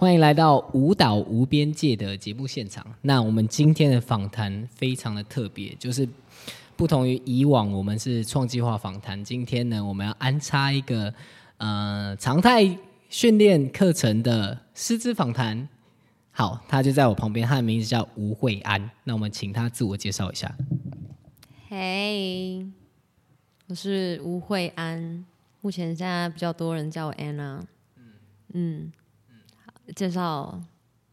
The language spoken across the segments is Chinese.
欢迎来到舞蹈无边界的节目现场。那我们今天的访谈非常的特别，就是不同于以往我们是创计划访谈，今天呢我们要安插一个呃常态训练课程的师资访谈。好，他就在我旁边，他的名字叫吴慧安。那我们请他自我介绍一下。嘿，我是吴慧安，目前现在比较多人叫我 Anna。嗯好介绍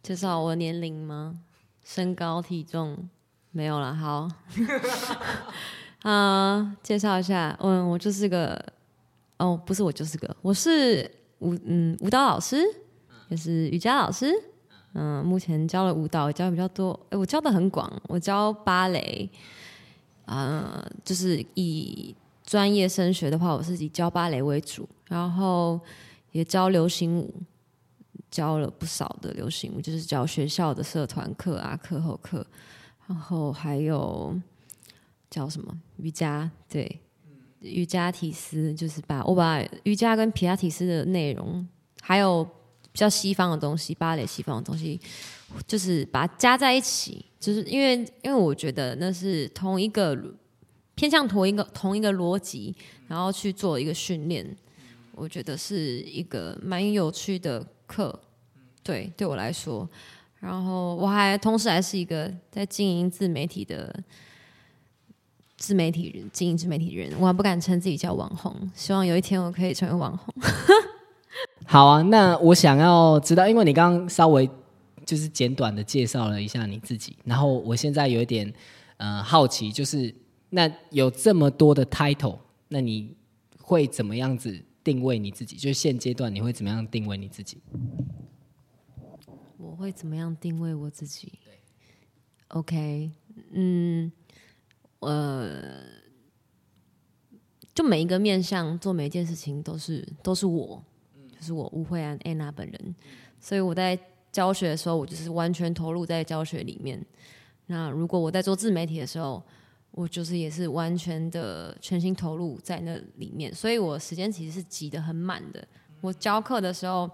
介绍我年龄吗？身高体重没有了，好。啊、介绍一下，嗯，我就是个，哦，不是我就是个，我是舞嗯舞蹈老师，也是瑜伽老师。嗯，目前教了舞蹈，教的比较多，哎，我教的很广，我教芭蕾，啊、就是以专业升学的话，我是以教芭蕾为主，然后也教流行舞，教了不少的流行舞，就是教学校的社团课啊、课后课，然后还有教什么瑜伽，对，瑜伽体斯，就是把我把瑜伽跟皮拉提斯的内容，还有比较西方的东西，芭蕾西方的东西，就是把它加在一起，就是因为因为我觉得那是同一个偏向同一个同一个逻辑，然后去做一个训练，我觉得是一个蛮有趣的课，对，对我来说。然后我还同时还是一个在经营自媒体的自媒体人，经营自媒体人，我还不敢称自己叫网红，希望有一天我可以成为网红。好啊，那我想要知道，因为你刚刚稍微就是简短的介绍了一下你自己，然后我现在有一点呃好奇，就是那有这么多的 title，那你会怎么样子定位你自己？就是现阶段你会怎么样定位你自己？我会怎么样定位我自己？OK，嗯，呃，就每一个面向做每一件事情都是都是我，就是我吴慧安 Anna 本人，所以我在教学的时候，我就是完全投入在教学里面。那如果我在做自媒体的时候，我就是也是完全的全心投入在那里面，所以我时间其实是挤得很满的。我教课的时候，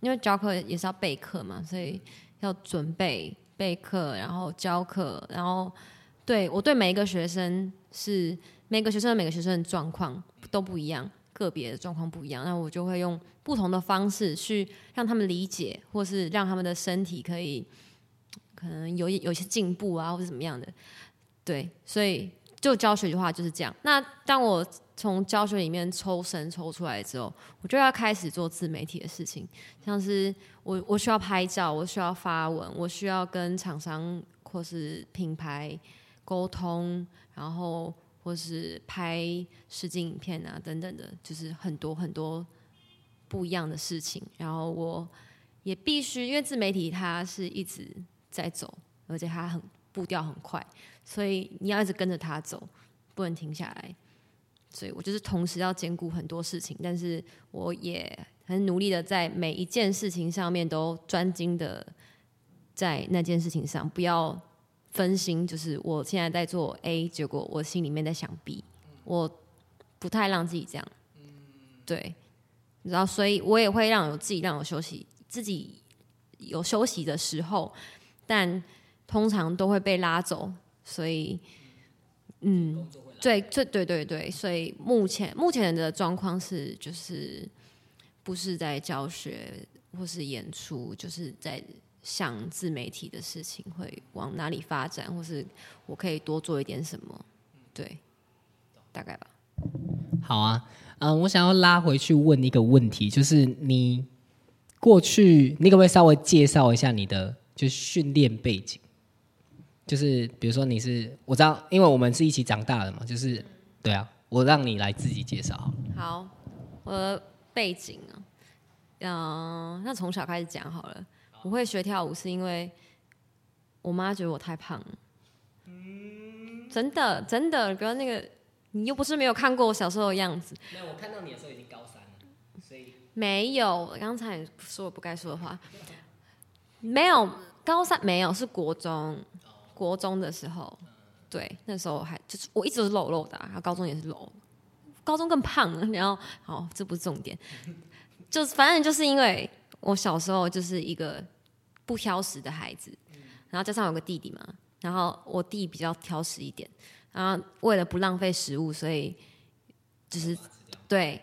因为教课也是要备课嘛，所以要准备备课，然后教课，然后对我对每一个学生是每个学生的每个学生的状况都不一样，个别的状况不一样，那我就会用不同的方式去让他们理解，或是让他们的身体可以可能有有些进步啊，或者怎么样的。对，所以就教学的话就是这样。那当我从教学里面抽身抽出来之后，我就要开始做自媒体的事情，像是我我需要拍照，我需要发文，我需要跟厂商或是品牌沟通，然后或是拍实景影片啊等等的，就是很多很多不一样的事情。然后我也必须，因为自媒体它是一直在走，而且它很步调很快，所以你要一直跟着他走，不能停下来。所以我就是同时要兼顾很多事情，但是我也很努力的在每一件事情上面都专精的在那件事情上，不要分心。就是我现在在做 A，结果我心里面在想 B，我不太让自己这样。对，然后所以我也会让我自己让我休息，自己有休息的时候，但通常都会被拉走，所以嗯。对，对对对对，所以目前目前的状况是，就是不是在教学或是演出，就是在想自媒体的事情会往哪里发展，或是我可以多做一点什么，对，大概吧。好啊，嗯、我想要拉回去问一个问题，就是你过去，你可不可以稍微介绍一下你的就训练背景？就是比如说你是，我知道，因为我们是一起长大的嘛，就是对啊，我让你来自己介绍好了。好，我的背景啊，嗯、那从小开始讲好了。我会学跳舞是因为我妈觉得我太胖了。真的真的，不要那个，你又不是没有看过我小时候的样子。没有，我看到你的时候已经高三了，所以没有，刚才你说我不该说的话。没有，高三没有，是国中，国中的时候，对，那时候还就是我一直都是露肉的、然后高中也是露，高中更胖了，然后好，这不是重点，就是反正就是因为我小时候就是一个不挑食的孩子，然后加上有个弟弟嘛，然后我弟比较挑食一点，然后为了不浪费食物，所以就是对。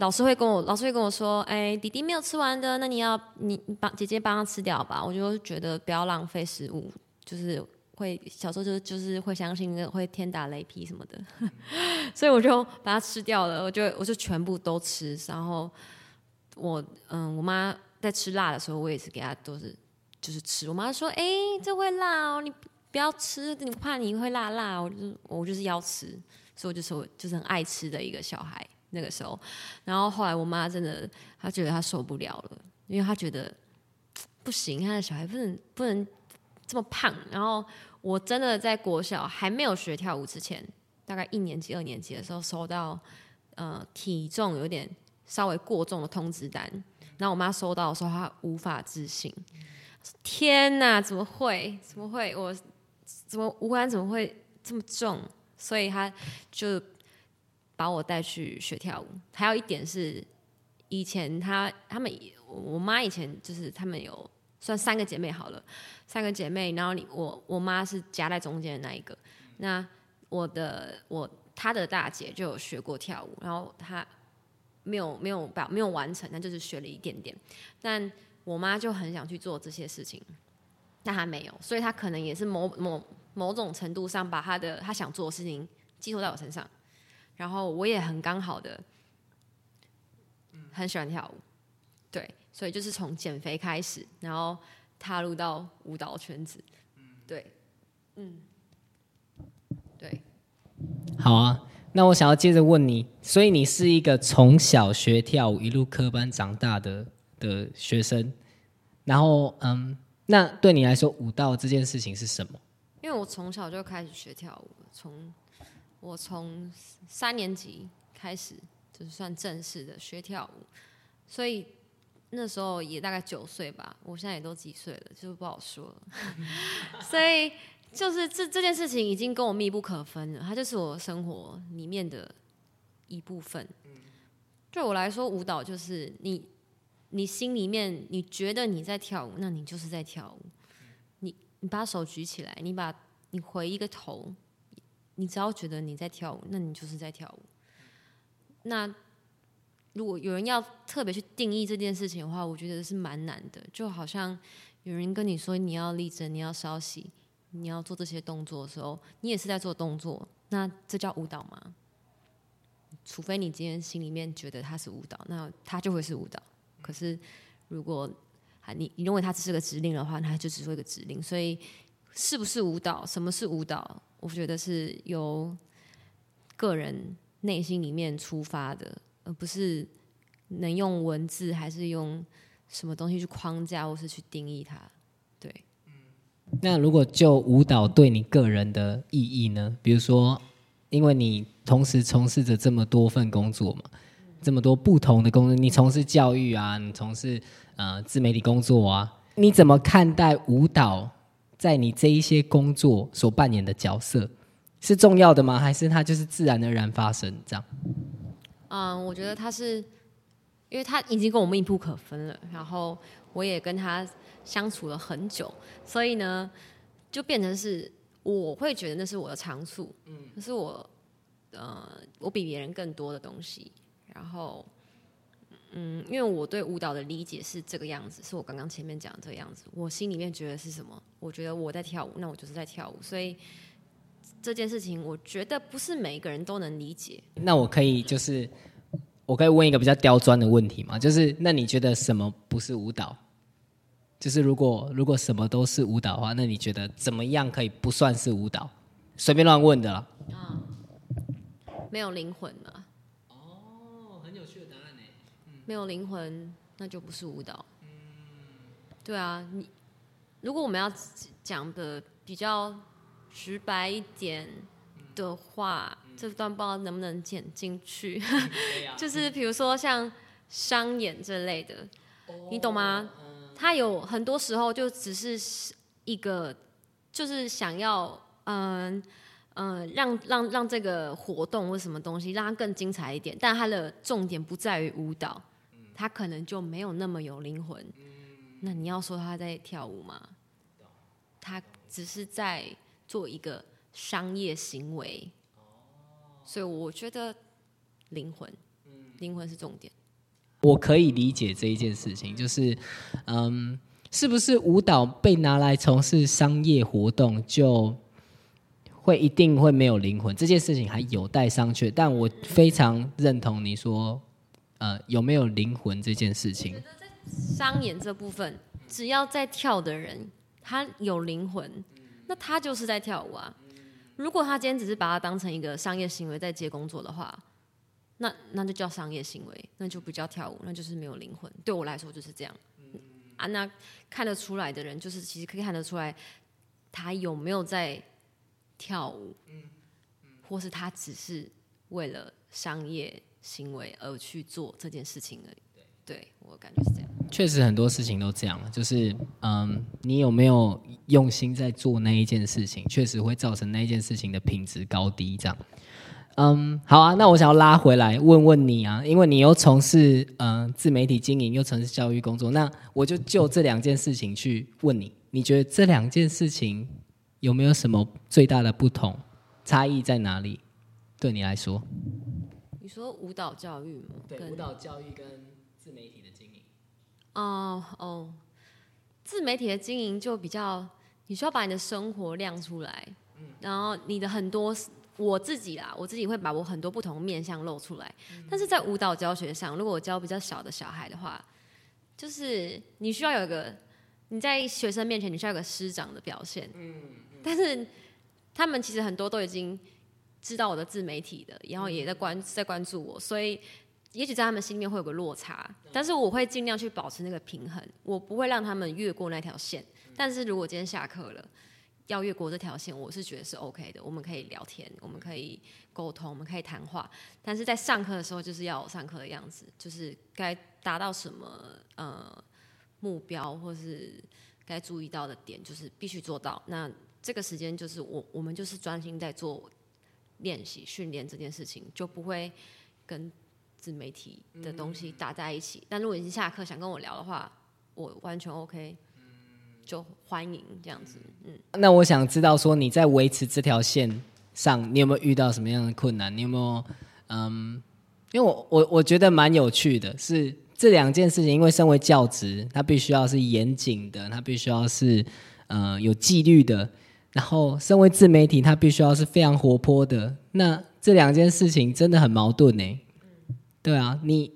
老师会跟我，老师会跟我说：“哎，弟弟没有吃完的，那你要你帮姐姐帮他吃掉吧。”我就觉得不要浪费食物，就是会小时候就就是会相信会天打雷劈什么的，所以我就把它吃掉了。我就我就全部都吃，然后我嗯，我妈在吃辣的时候，我也是给她都是就是吃。我妈说：“哎，这会辣哦，你不要吃，你怕你会辣辣。”我就我就是要吃，所以我就说就是很爱吃的一个小孩。那个时候，然后后来我妈真的，她觉得她受不了了，因为她觉得不行，她的小孩不能不能这么胖。然后我真的在国小还没有学跳舞之前，大概一年级、二年级的时候，收到呃体重有点稍微过重的通知单。然后我妈收到的时候，她无法置信，天哪，怎么会？怎么会？我怎么五官怎么会这么重？所以她就。把我带去学跳舞，还有一点是，以前他他们我妈以前就是他们有算三个姐妹好了，三个姐妹，然后你我我妈是夹在中间的那一个，那我的我她的大姐就有学过跳舞，然后她没有没有把没有完成，但就是学了一点点，但我妈就很想去做这些事情，但她没有，所以她可能也是某某某种程度上把她的她想做的事情寄托在我身上。然后我也很刚好的，很喜欢跳舞，对，所以就是从减肥开始，然后踏入到舞蹈圈子，对，嗯，对，好啊，那我想要接着问你，所以你是一个从小学跳舞一路科班长大的的学生，然后嗯，那对你来说舞蹈这件事情是什么？因为我从小就开始学跳舞，从。我从三年级开始就是算正式的学跳舞，所以那时候也大概九岁吧。我现在也都几岁了，就是不好说了。所以就是这这件事情已经跟我密不可分了，它就是我生活里面的一部分。对我来说，舞蹈就是你你心里面你觉得你在跳舞，那你就是在跳舞。你你把手举起来，你把你回一个头。你只要觉得你在跳舞，那你就是在跳舞。那如果有人要特别去定义这件事情的话，我觉得是蛮难的。就好像有人跟你说你要立正、你要稍息、你要做这些动作的时候，你也是在做动作。那这叫舞蹈吗？除非你今天心里面觉得它是舞蹈，那它就会是舞蹈。可是如果你你认为它只是个指令的话，那它就只是一个指令。所以是不是舞蹈？什么是舞蹈？我觉得是由个人内心里面出发的，而不是能用文字还是用什么东西去框架或是去定义它。对。那如果就舞蹈对你个人的意义呢？比如说，因为你同时从事着这么多份工作嘛，这么多不同的工作，你从事教育啊，你从事呃自媒体工作啊，你怎么看待舞蹈？在你这一些工作所扮演的角色是重要的吗？还是它就是自然而然发生这样？嗯，我觉得他是，因为他已经跟我密不可分了，然后我也跟他相处了很久，所以呢，就变成是我会觉得那是我的长处，嗯，那是我呃我比别人更多的东西，然后。嗯，因为我对舞蹈的理解是这个样子，是我刚刚前面讲的这个样子。我心里面觉得是什么？我觉得我在跳舞，那我就是在跳舞。所以这件事情，我觉得不是每一个人都能理解。那我可以就是，我可以问一个比较刁钻的问题吗？就是那你觉得什么不是舞蹈？就是如果如果什么都是舞蹈的话，那你觉得怎么样可以不算是舞蹈？随便乱问的啦。啊，没有灵魂了。没有灵魂，那就不是舞蹈。嗯对啊，你如果我们要讲的比较直白一点的话，这段不知道能不能剪进去。就是比如说像商演这类的，你懂吗？他有很多时候就只是一个，就是想要嗯嗯让让让这个活动或什么东西让它更精彩一点，但它的重点不在于舞蹈。它可能就没有那么有灵魂。那你要说他在跳舞吗？他只是在做一个商业行为。所以我觉得灵魂，灵魂是重点。我可以理解这一件事情，就是，嗯，是不是舞蹈被拿来从事商业活动，就会一定会没有灵魂？这件事情还有待商榷。但我非常认同你说，呃，有没有灵魂这件事情。商演这部分，只要在跳的人，他有灵魂，那他就是在跳舞啊。如果他今天只是把它当成一个商业行为在接工作的话，那那就叫商业行为，那就不叫跳舞，那就是没有灵魂。对我来说就是这样。啊，那看得出来的人，就是其实可以看得出来，他有没有在跳舞，或是他只是为了商业行为而去做这件事情而已。对我感觉是这样。确实很多事情都这样，就是嗯，你有没有用心在做那一件事情，确实会造成那一件事情的品质高低。这样，嗯，好啊，那我想要拉回来问问你啊，因为你又从事嗯自媒体经营，又从事教育工作，那我就就这两件事情去问你，你觉得这两件事情有没有什么最大的不同？差异在哪里？对你来说？你说舞蹈教育吗？跟舞蹈教育跟自媒体的经营。哦哦，自媒体的经营就比较，你需要把你的生活亮出来，嗯然后你的很多我自己啦，我自己会把我很多不同面向露出来。但是在舞蹈教学上，如果我教比较小的小孩的话，就是你需要有一个你在学生面前你需要有个师长的表现，嗯，但是他们其实很多都已经知道我的自媒体的，然后也在关在关注我，所以。也许在他们心里面会有个落差，但是我会尽量去保持那个平衡，我不会让他们越过那条线。但是如果今天下课了，要越过这条线，我是觉得是 OK 的，我们可以聊天，我们可以沟通，我们可以谈话。但是在上课的时候，就是要有上课的样子，就是该达到什么呃目标，或是该注意到的点，就是必须做到。那这个时间就是我我们就是专心在做练习训练这件事情，就不会跟。自媒体的东西打在一起，但如果你下课想跟我聊的话，我完全 OK，就欢迎这样子。嗯，那我想知道说你在维持这条线上，你有没有遇到什么样的困难？你有没有嗯？因为我我我觉得蛮有趣的，是这两件事情，因为身为教职，它必须要是严谨的，它必须要是呃有纪律的，然后身为自媒体，它必须要是非常活泼的。那这两件事情真的很矛盾呢。对啊，你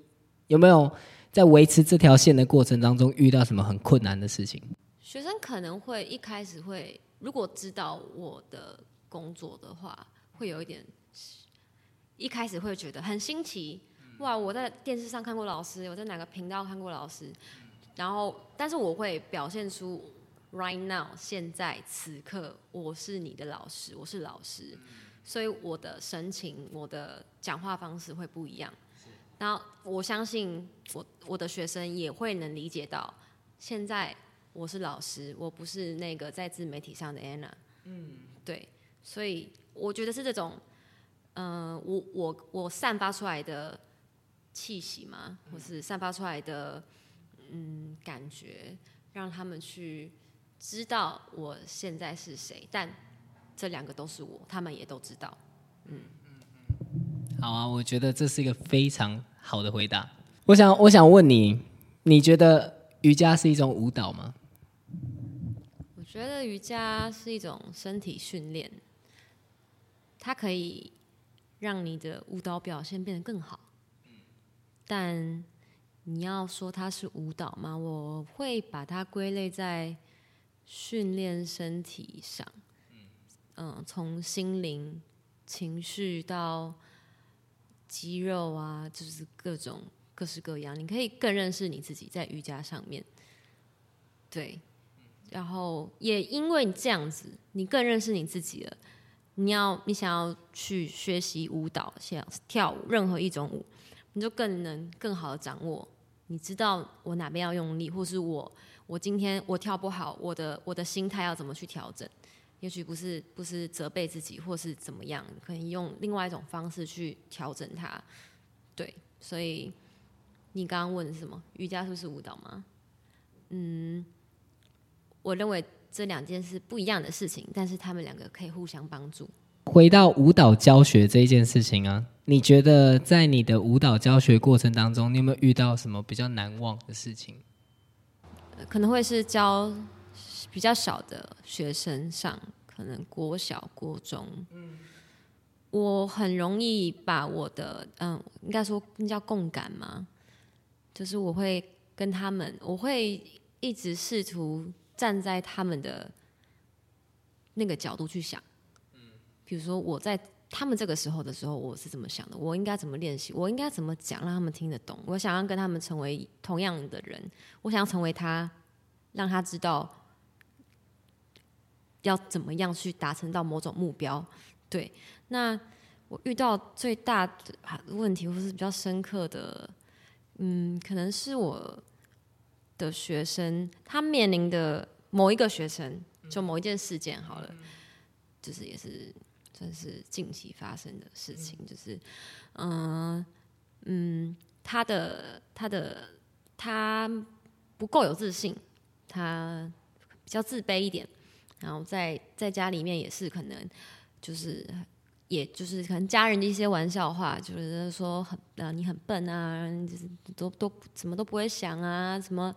有没有在维持这条线的过程当中遇到什么很困难的事情？学生可能会一开始会，如果知道我的工作的话，会有一点，一开始会觉得很新奇。哇，我在电视上看过老师，我在哪个频道看过老师，然后，但是我会表现出 right now 现在此刻我是你的老师，我是老师，所以我的神情、我的讲话方式会不一样。然后我相信我我的学生也会能理解到，现在我是老师，我不是那个在自媒体上的 Anna。嗯，对，所以我觉得是这种，嗯，我我我散发出来的气息嘛，或是散发出来的嗯感觉，让他们去知道我现在是谁。但这两个都是我，他们也都知道。嗯。好啊，我觉得这是一个非常好的回答。我想，我想问你，你觉得瑜伽是一种舞蹈吗？我觉得瑜伽是一种身体训练，它可以让你的舞蹈表现变得更好。但你要说它是舞蹈吗？我会把它归类在训练身体上。嗯，从心灵、情绪到。肌肉啊，就是各种各式各样，你可以更认识你自己在瑜伽上面，对，然后也因为你这样子，你更认识你自己了。你要你想要去学习舞蹈，想跳舞，任何一种舞，你就更能更好的掌握。你知道我哪边要用力，或是我我今天我跳不好，我的我的心态要怎么去调整？也许不是不是责备自己，或是怎么样，可以用另外一种方式去调整它。对，所以你刚刚问的是什么？瑜伽是不是舞蹈吗？嗯，我认为这两件事不一样的事情，但是他们两个可以互相帮助。回到舞蹈教学这一件事情啊，你觉得在你的舞蹈教学过程当中，你有没有遇到什么比较难忘的事情？可能会是教比较小的学生上，可能国小、国中。嗯，我很容易把我的嗯，应该说那叫共感嘛，就是我会跟他们，我会一直试图站在他们的那个角度去想。比如说我在他们这个时候的时候，我是怎么想的？我应该怎么练习？我应该怎么讲，让他们听得懂？我想要跟他们成为同样的人，我想要成为他，让他知道要怎么样去达成到某种目标。对，那我遇到最大的问题，或是比较深刻的，嗯，可能是我的学生他面临的某一个学生，就某一件事件好了，就是也是。算是近期发生的事情，就是，嗯嗯，他的他的他不够有自信，他比较自卑一点，然后在在家里面也是可能，就是也就是可能家人的一些玩笑话，就是说很啊你很笨啊，就是都都什么都不会想啊，什么。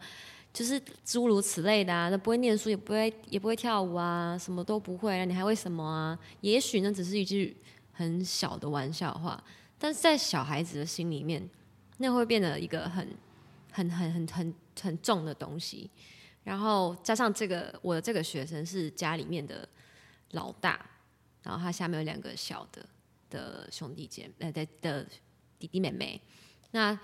就是诸如此类的啊，那不会念书，也不会也不会跳舞啊，什么都不会，你还会什么啊？也许那只是一句很小的玩笑话，但是在小孩子的心里面，那会变得一个很很很很很很重的东西。然后加上这个，我的这个学生是家里面的老大，然后他下面有两个小的的兄弟姐妹，的的弟弟妹妹，那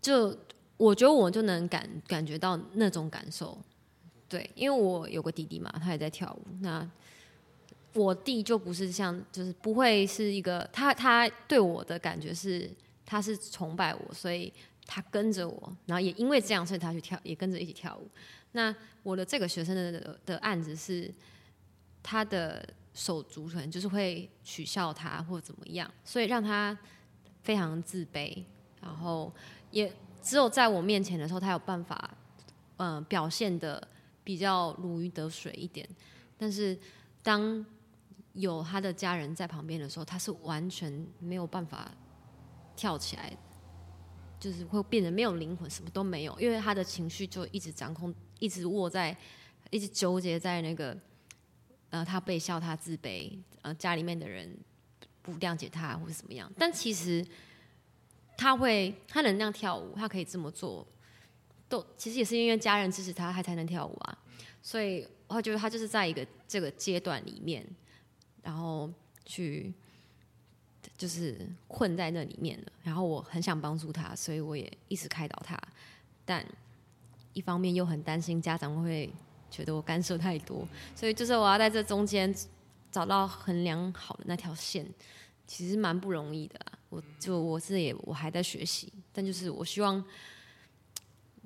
就。我觉得我就能感感觉到那种感受，对，因为我有个弟弟嘛，他也在跳舞。那我弟就不是像，就是不会是一个他，他对我的感觉是他是崇拜我，所以他跟着我，然后也因为这样，所以他去跳，也跟着一起跳舞。那我的这个学生的的案子是他的手足可能就是会取笑他或怎么样，所以让他非常自卑，然后也。只有在我面前的时候，他有办法，嗯，表现的比较如鱼得水一点。但是，当有他的家人在旁边的时候，他是完全没有办法跳起来，就是会变得没有灵魂，什么都没有，因为他的情绪就一直掌控，一直握在，一直纠结在那个，呃，他被笑，他自卑，呃，家里面的人不谅解他，或者怎么样。但其实。他会，他能那样跳舞，他可以这么做，都其实也是因为家人支持他，他才能跳舞啊。所以我觉得他就是在一个这个阶段里面，然后去就是困在那里面了。然后我很想帮助他，所以我也一直开导他，但一方面又很担心家长会觉得我干涉太多，所以就是我要在这中间找到衡量好的那条线。其实蛮不容易的，我就我是也我还在学习，但就是我希望，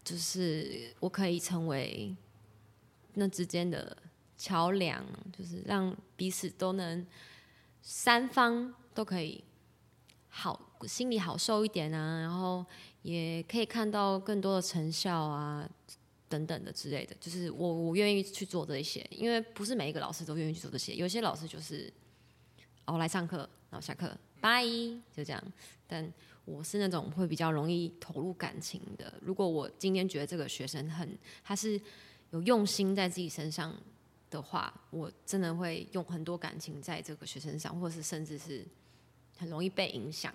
就是我可以成为那之间的桥梁，就是让彼此都能三方都可以好，心里好受一点啊，然后也可以看到更多的成效啊，等等的之类的。就是我我愿意去做这些，因为不是每一个老师都愿意去做这些，有些老师就是哦来上课。然后下课，拜，就这样。但我是那种会比较容易投入感情的。如果我今天觉得这个学生很，他是有用心在自己身上的话，我真的会用很多感情在这个学生上，或是甚至是很容易被影响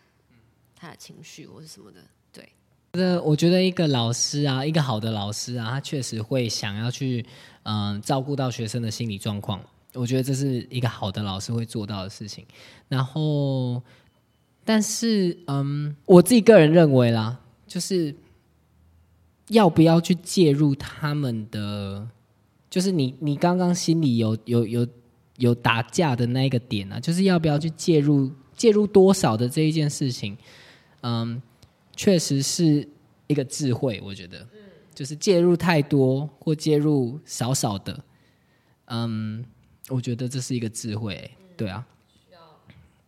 他的情绪或是什么的。对，呃，我觉得一个老师啊，一个好的老师啊，他确实会想要去嗯照顾到学生的心理状况。我觉得这是一个好的老师会做到的事情。然后，但是，嗯，我自己个人认为啦，就是要不要去介入他们的，就是你你刚刚心里有有有有打架的那一个点啊，就是要不要去介入介入多少的这一件事情，嗯，确实是一个智慧。我觉得，就是介入太多或介入少少的，嗯。我觉得这是一个智慧，对啊，需要，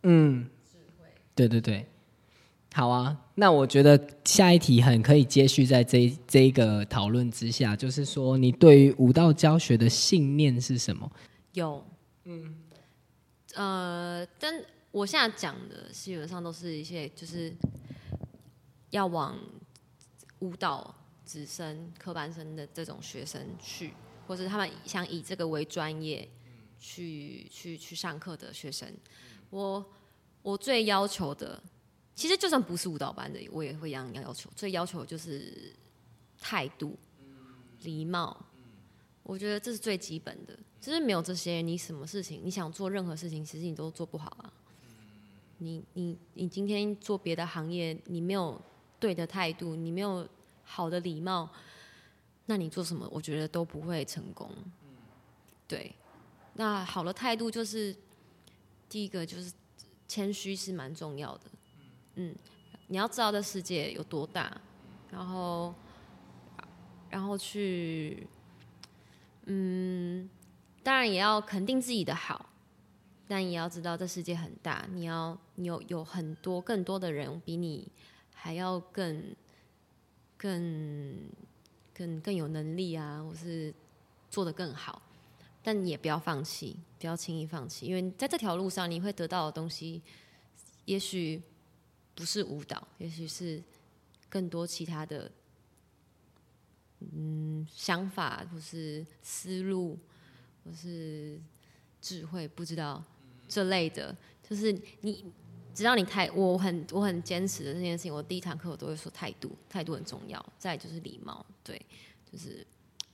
嗯，智慧，对对对。好啊，那我觉得下一题很可以接续在这这一个讨论之下，就是说你对于舞蹈教学的信念是什么？有，嗯，呃，但我现在讲的基本上都是一些就是要往舞蹈直升科班生的这种学生去，或者他们想以这个为专业去去去上课的学生，我我最要求的。其实就算不是舞蹈班的，我也会一样要求。最要求就是态度、礼貌。我觉得这是最基本的。就是没有这些，你什么事情，你想做任何事情，其实你都做不好啊。你你你今天做别的行业，你没有对的态度，你没有好的礼貌，那你做什么，我觉得都不会成功。对。那好的态度就是第一个，就是谦虚是蛮重要的。嗯，你要知道这世界有多大，然后，然后去，嗯，当然也要肯定自己的好，但也要知道这世界很大，你要有有很多更多的人比你还要更更更更有能力啊，或是做得更好，但你也不要放弃，不要轻易放弃，因为在这条路上你会得到的东西，也许。不是舞蹈，也许是更多其他的，嗯，想法或是思路，或是智慧，不知道这类的。就是你，只要你态，我很我很坚持的这件事情。我第一堂课我都会说态度，态度很重要。再就是礼貌，对，就是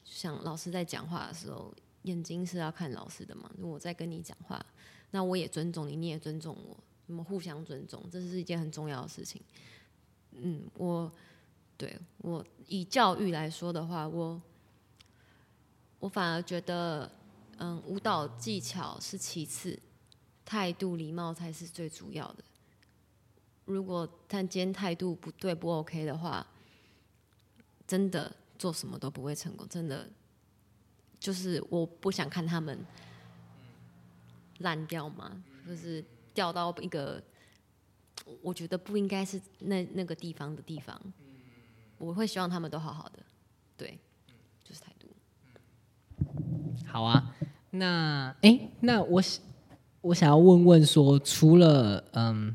像老师在讲话的时候，眼睛是要看老师的嘛。如果我在跟你讲话，那我也尊重你，你也尊重我。我们互相尊重，这是一件很重要的事情。嗯，我对我以教育来说的话，我我反而觉得，嗯，舞蹈技巧是其次，态度礼貌才是最主要的。如果他今天态度不对不 OK 的话，真的做什么都不会成功。真的，就是我不想看他们烂掉嘛，就是。掉到一个我觉得不应该是那那个地方的地方，我会希望他们都好好的，对，就是态度。好啊，那哎，那我我想要问问说，除了嗯，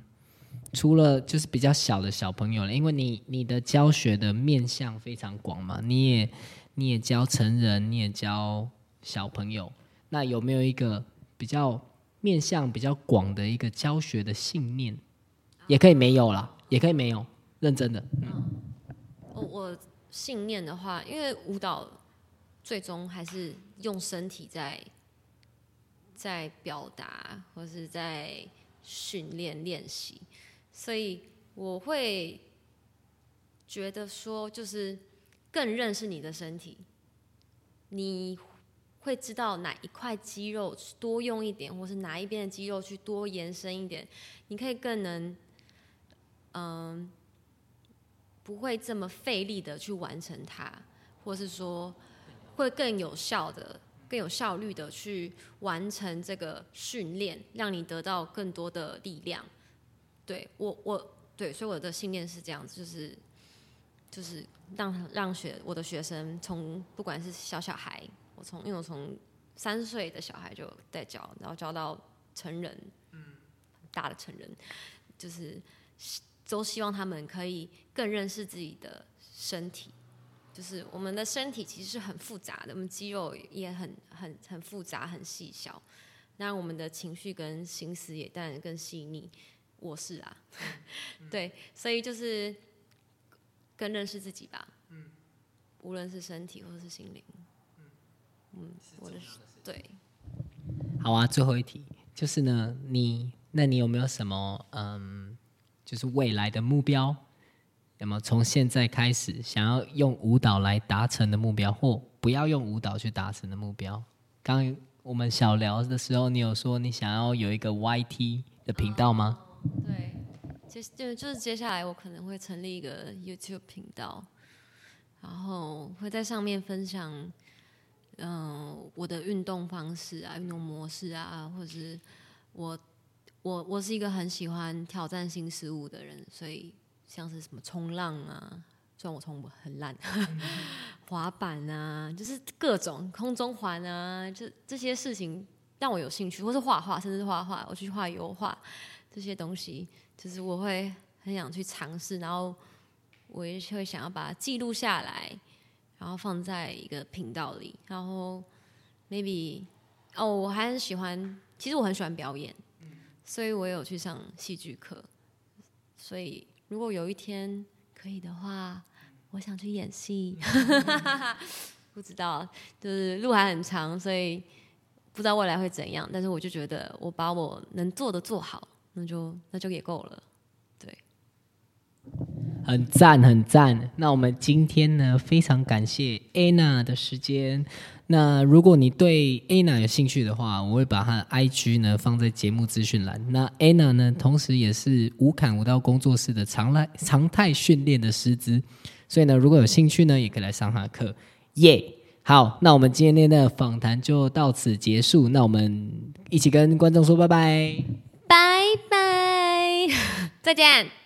除了就是比较小的小朋友了，因为你你的教学的面向非常广嘛，你也你也教成人，你也教小朋友，那有没有一个比较？面向比较广的一个教学的信念，也可以没有啦，也可以没有，认真的。嗯，我我信念的话，因为舞蹈最终还是用身体在在表达，或是在训练练习，所以我会觉得说，就是更认识你的身体，你。会知道哪一块肌肉多用一点，或是哪一边的肌肉去多延伸一点，你可以更能，嗯，不会这么费力的去完成它，或是说会更有效的、更有效率的去完成这个训练，让你得到更多的力量。对我，我对，所以我的信念是这样子，就是就是让让学我的学生从不管是小小孩。我从因为我从三岁的小孩就在教，然后教到成人，嗯，大的成人，就是都希望他们可以更认识自己的身体。就是我们的身体其实是很复杂的，我们肌肉也很很很复杂、很细小。那我们的情绪跟心思也当然更细腻。我是啊，对，所以就是更认识自己吧。嗯，无论是身体或是心灵。嗯，我的对，好啊。最后一题就是呢，你那你有没有什么嗯，就是未来的目标？那么从现在开始想要用舞蹈来达成的目标，或不要用舞蹈去达成的目标？刚我们小聊的时候，你有说你想要有一个 YT 的频道吗？对，接就就是接下来我可能会成立一个 YouTube 频道，然后会在上面分享。嗯，我的运动方式啊，运动模式啊，或者是我我我是一个很喜欢挑战新事物的人，所以像是什么冲浪啊，虽然我冲很烂，滑板啊，就是各种空中环啊，就这些事情让我有兴趣，或是画画，甚至是画画，我去画油画这些东西，就是我会很想去尝试，然后我也会想要把它记录下来，然后放在一个频道里，然后 maybe 哦，我还很喜欢，其实我很喜欢表演，所以我有去上戏剧课，所以如果有一天可以的话。我想去演戏，不知道，就是路还很长，所以不知道未来会怎样。但是我就觉得，我把我能做的做好，那就那就也够了。对，很赞，很赞。那我们今天呢，非常感谢 Anna 的时间。那如果你对 Anna 有兴趣的话，我会把她的 IG 呢放在节目资讯栏。那 Anna 呢，同时也是无砍舞蹈工作室的常来常态训练的师资。所以呢，如果有兴趣呢，也可以来上她的课，耶！好，那我们今天的访谈就到此结束。那我们一起跟观众说拜拜，拜拜，再见。